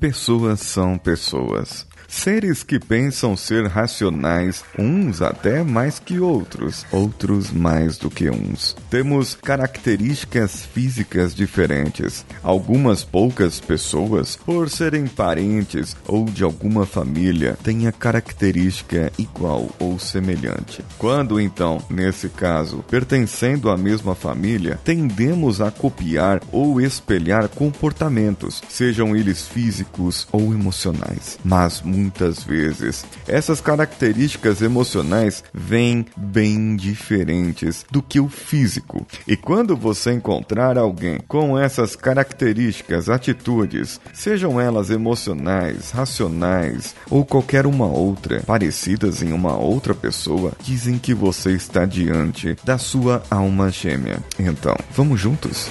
Pessoas são pessoas. Seres que pensam ser racionais, uns até mais que outros, outros mais do que uns. Temos características físicas diferentes. Algumas poucas pessoas, por serem parentes ou de alguma família, têm a característica igual ou semelhante. Quando então, nesse caso, pertencendo à mesma família, tendemos a copiar ou espelhar comportamentos, sejam eles físicos ou emocionais. Mas muitas vezes. Essas características emocionais vêm bem diferentes do que o físico. E quando você encontrar alguém com essas características, atitudes, sejam elas emocionais, racionais ou qualquer uma outra, parecidas em uma outra pessoa, dizem que você está diante da sua alma gêmea. Então, vamos juntos?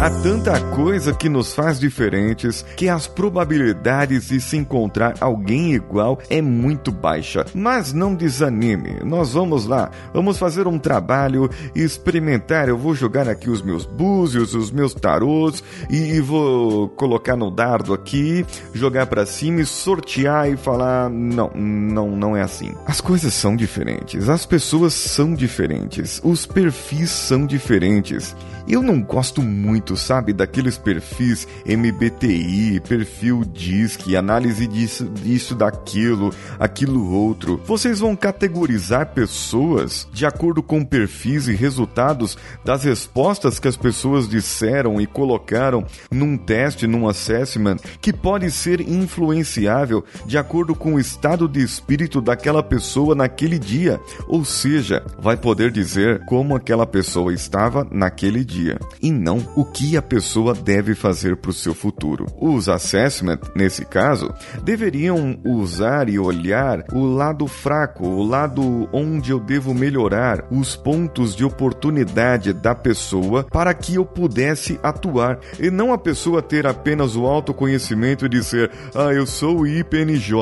Há tanta coisa que nos faz diferentes que as probabilidades de se encontrar alguém igual é muito baixa. Mas não desanime, nós vamos lá, vamos fazer um trabalho experimentar. Eu vou jogar aqui os meus búzios, os meus tarôs e, vou colocar no dardo aqui, jogar para cima e sortear e falar: não, não, não é assim. As coisas são diferentes, as pessoas são diferentes, os perfis são diferentes. Eu não gosto muito, sabe, daqueles perfis MBTI, perfil DISC, análise disso, disso, daquilo, aquilo outro. Vocês vão categorizar pessoas de acordo com perfis e resultados das respostas que as pessoas disseram e colocaram num teste, num assessment, que pode ser influenciável de acordo com o estado de espírito daquela pessoa naquele dia. Ou seja, vai poder dizer como aquela pessoa estava naquele dia e não o que a pessoa deve fazer para o seu futuro. Os assessment, nesse caso, deveriam usar e olhar o lado fraco, o lado onde eu devo melhorar, os pontos de oportunidade da pessoa para que eu pudesse atuar e não a pessoa ter apenas o autoconhecimento e dizer: "Ah, eu sou IPNJ,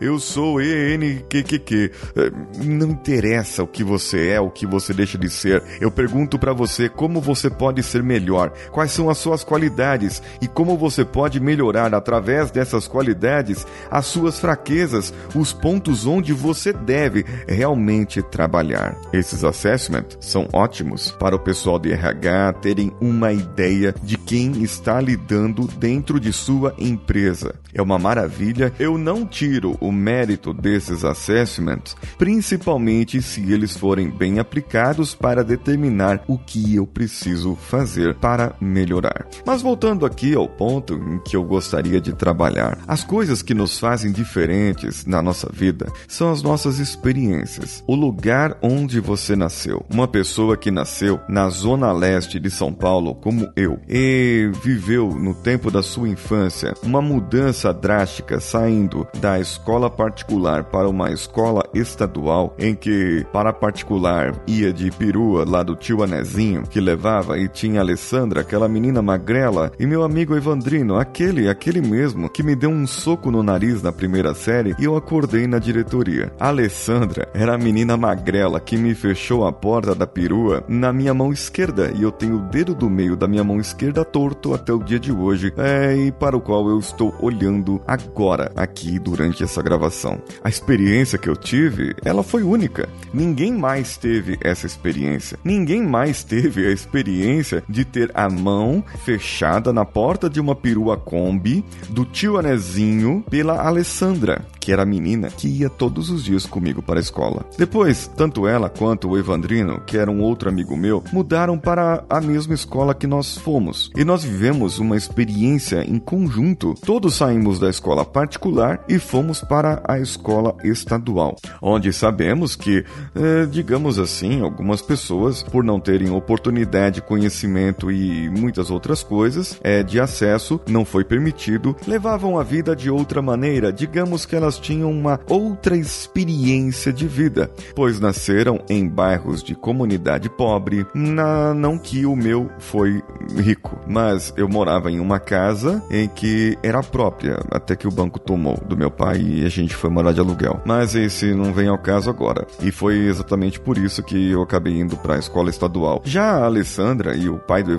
eu sou ENQQQ". Eh, não interessa o que você é, o que você deixa de ser. Eu pergunto para você como você pode ser melhor, quais são as suas qualidades e como você pode melhorar através dessas qualidades as suas fraquezas, os pontos onde você deve realmente trabalhar. Esses assessments são ótimos para o pessoal de RH terem uma ideia de quem está lidando dentro de sua empresa. É uma maravilha. Eu não tiro o mérito desses assessments, principalmente se eles forem bem aplicados para determinar o que eu preciso fazer para melhorar. Mas voltando aqui ao ponto em que eu gostaria de trabalhar, as coisas que nos fazem diferentes na nossa vida são as nossas experiências, o lugar onde você nasceu. Uma pessoa que nasceu na zona leste de São Paulo, como eu, e viveu no tempo da sua infância uma mudança drástica saindo da escola particular para uma escola estadual, em que para particular ia de perua lá do tio Anezinho, que levava e tinha Alessandra, aquela menina magrela, e meu amigo Evandrino, aquele, aquele mesmo, que me deu um soco no nariz na primeira série e eu acordei na diretoria. A Alessandra era a menina magrela que me fechou a porta da perua na minha mão esquerda e eu tenho o dedo do meio da minha mão esquerda torto até o dia de hoje, é, e para o qual eu estou olhando agora, aqui durante essa gravação. A experiência que eu tive, ela foi única. Ninguém mais teve essa experiência. Ninguém mais teve a experiência de ter a mão fechada na porta de uma perua Kombi do tio Anezinho pela Alessandra, que era a menina que ia todos os dias comigo para a escola. Depois, tanto ela quanto o Evandrino, que era um outro amigo meu, mudaram para a mesma escola que nós fomos. E nós vivemos uma experiência em conjunto. Todos saímos da escola particular e fomos para a escola estadual, onde sabemos que, eh, digamos assim, algumas pessoas, por não terem oportunidade, conhecimento e muitas outras coisas é, de acesso não foi permitido, levavam a vida de outra maneira, digamos que elas tinham uma outra experiência de vida, pois nasceram em bairros de comunidade pobre, na, não que o meu foi rico, mas eu morava em uma casa em que era própria, até que o banco tomou do meu pai e a gente foi morar de aluguel. Mas esse não vem ao caso agora, e foi exatamente por isso que eu acabei indo para a escola estadual. Já a Alessandra e o pai do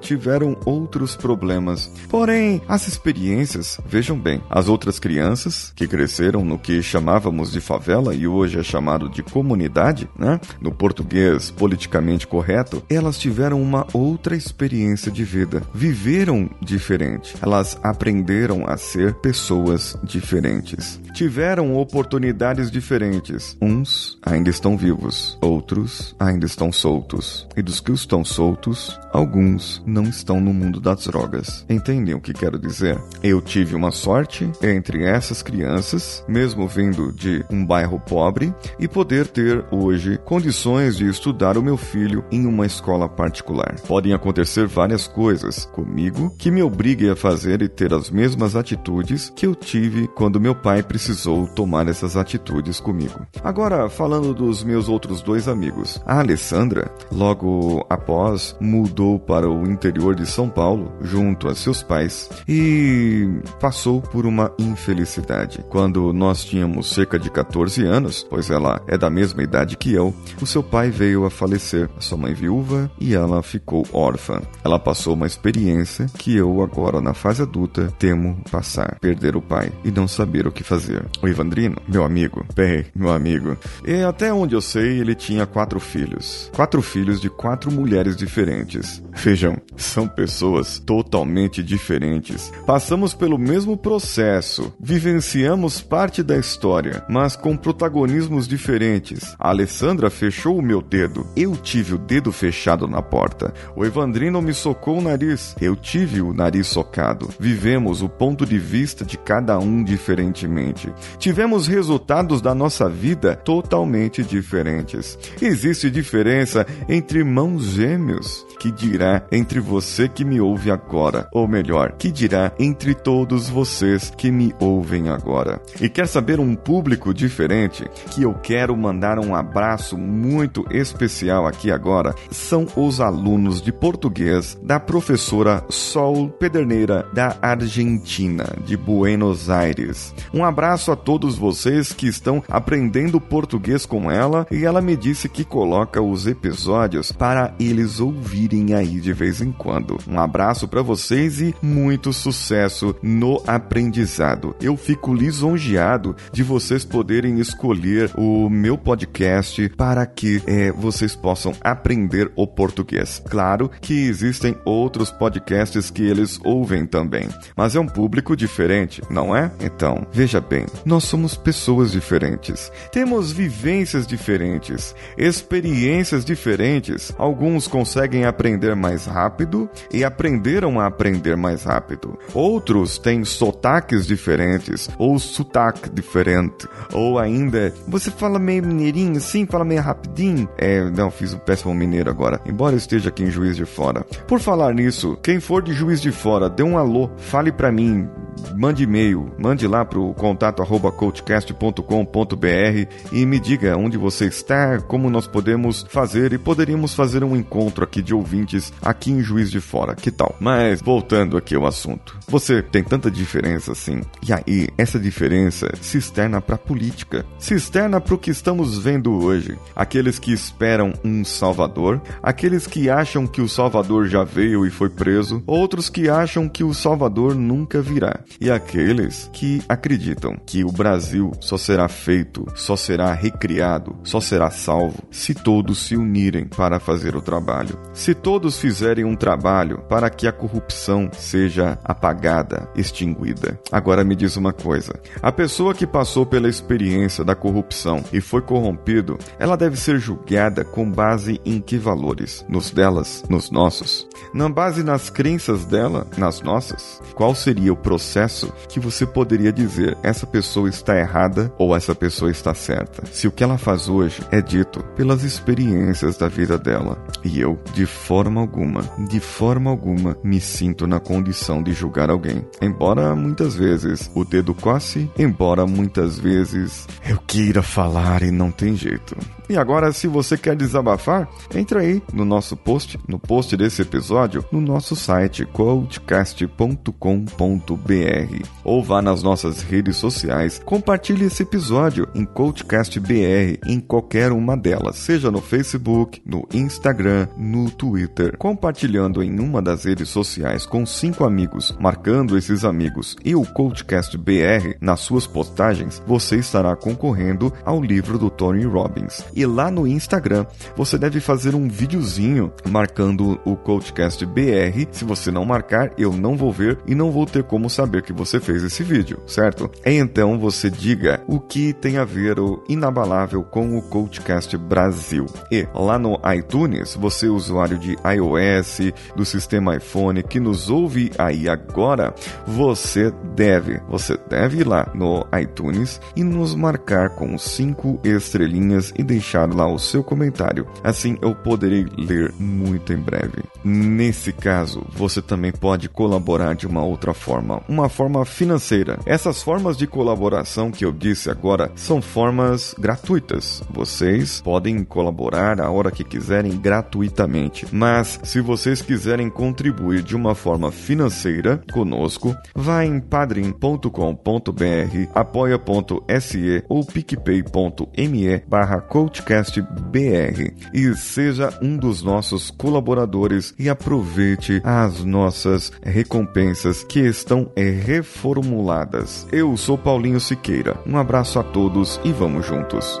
Tiveram outros problemas, porém as experiências, vejam bem, as outras crianças que cresceram no que chamávamos de favela e hoje é chamado de comunidade, né? No português politicamente correto, elas tiveram uma outra experiência de vida, viveram diferente, elas aprenderam a ser pessoas diferentes, tiveram oportunidades diferentes. Uns ainda estão vivos, outros ainda estão soltos, e dos que estão soltos, alguns não estão no mundo das drogas. Entendem o que quero dizer? Eu tive uma sorte entre essas crianças, mesmo vindo de um bairro pobre, e poder ter hoje condições de estudar o meu filho em uma escola particular. Podem acontecer várias coisas comigo que me obriguem a fazer e ter as mesmas atitudes que eu tive quando meu pai precisou tomar essas atitudes comigo. Agora, falando dos meus outros dois amigos, a Alessandra, logo após, mudou para o interior de São Paulo junto a seus pais e passou por uma infelicidade. Quando nós tínhamos cerca de 14 anos, pois ela é da mesma idade que eu, o seu pai veio a falecer, a sua mãe viúva e ela ficou órfã. Ela passou uma experiência que eu agora na fase adulta temo passar, perder o pai e não saber o que fazer. O Ivandrino, meu amigo, bem, meu amigo, e até onde eu sei, ele tinha quatro filhos. Quatro filhos de quatro mulheres diferentes. Vejam, são pessoas totalmente diferentes. Passamos pelo mesmo processo, vivenciamos parte da história, mas com protagonismos diferentes. A Alessandra fechou o meu dedo, eu tive o dedo fechado na porta. O Evandrino me socou o nariz, eu tive o nariz socado. Vivemos o ponto de vista de cada um diferentemente. Tivemos resultados da nossa vida totalmente diferentes. Existe diferença entre irmãos gêmeos. Que dirá entre você que me ouve agora, ou melhor, que dirá entre todos vocês que me ouvem agora. E quer saber um público diferente que eu quero mandar um abraço muito especial aqui agora? São os alunos de português da professora Sol Pederneira da Argentina, de Buenos Aires. Um abraço a todos vocês que estão aprendendo português com ela e ela me disse que coloca os episódios para eles ouvirem aí de vez em quando. Um abraço para vocês e muito sucesso no aprendizado. Eu fico lisonjeado de vocês poderem escolher o meu podcast para que é, vocês possam aprender o português. Claro que existem outros podcasts que eles ouvem também, mas é um público diferente, não é? Então, veja bem, nós somos pessoas diferentes, temos vivências diferentes, experiências diferentes. Alguns conseguem aprender mais rápido e aprenderam a aprender mais rápido. Outros têm sotaques diferentes ou sotaque diferente. Ou ainda, você fala meio mineirinho assim, fala meio rapidinho. É, não, fiz um péssimo mineiro agora, embora esteja aqui em Juiz de Fora. Por falar nisso, quem for de Juiz de Fora, dê um alô, fale para mim, mande e-mail, mande lá pro contato arroba coachcast.com.br e me diga onde você está, como nós podemos fazer e poderíamos fazer um encontro aqui de ouvintes aqui em Juiz de Fora. Que tal? Mas voltando aqui ao assunto. Você tem tanta diferença assim. E aí, essa diferença se externa para a política, se externa para o que estamos vendo hoje. Aqueles que esperam um salvador, aqueles que acham que o salvador já veio e foi preso, outros que acham que o salvador nunca virá. E aqueles que acreditam que o Brasil só será feito, só será recriado, só será salvo se todos se unirem para fazer o trabalho. Se todos fizerem um trabalho para que a corrupção seja apagada, extinguida. Agora me diz uma coisa: a pessoa que passou pela experiência da corrupção e foi corrompido, ela deve ser julgada com base em que valores? Nos delas, nos nossos? Na base nas crenças dela, nas nossas? Qual seria o processo processo que você poderia dizer essa pessoa está errada ou essa pessoa está certa. Se o que ela faz hoje é dito pelas experiências da vida dela. E eu, de forma alguma, de forma alguma, me sinto na condição de julgar alguém. Embora muitas vezes o dedo coce, embora muitas vezes eu queira falar e não tem jeito. E agora, se você quer desabafar, entra aí no nosso post, no post desse episódio, no nosso site coachcast.com.br ou vá nas nossas redes sociais, compartilhe esse episódio em CoachCastBR em qualquer uma delas, seja no Facebook, no Instagram, no Twitter, compartilhando em uma das redes sociais com cinco amigos, marcando esses amigos e o CoachCastBR nas suas postagens, você estará concorrendo ao livro do Tony Robbins. E lá no Instagram, você deve fazer um videozinho marcando o CoachCast BR. Se você não marcar, eu não vou ver e não vou ter como saber que você fez esse vídeo, certo? Então você diga o que tem a ver o inabalável com o CoachCast Brasil. E lá no iTunes, você usuário de iOS, do sistema iPhone que nos ouve aí agora, você deve, você deve ir lá no iTunes e nos marcar com cinco estrelinhas e deixar deixar lá o seu comentário. Assim eu poderei ler muito em breve. Nesse caso, você também pode colaborar de uma outra forma, uma forma financeira. Essas formas de colaboração que eu disse agora são formas gratuitas. Vocês podem colaborar a hora que quiserem gratuitamente. Mas se vocês quiserem contribuir de uma forma financeira conosco, vá em padrim.com.br, apoia.se ou picpay.me barra Podcast BR e seja um dos nossos colaboradores e aproveite as nossas recompensas que estão reformuladas. Eu sou Paulinho Siqueira. Um abraço a todos e vamos juntos.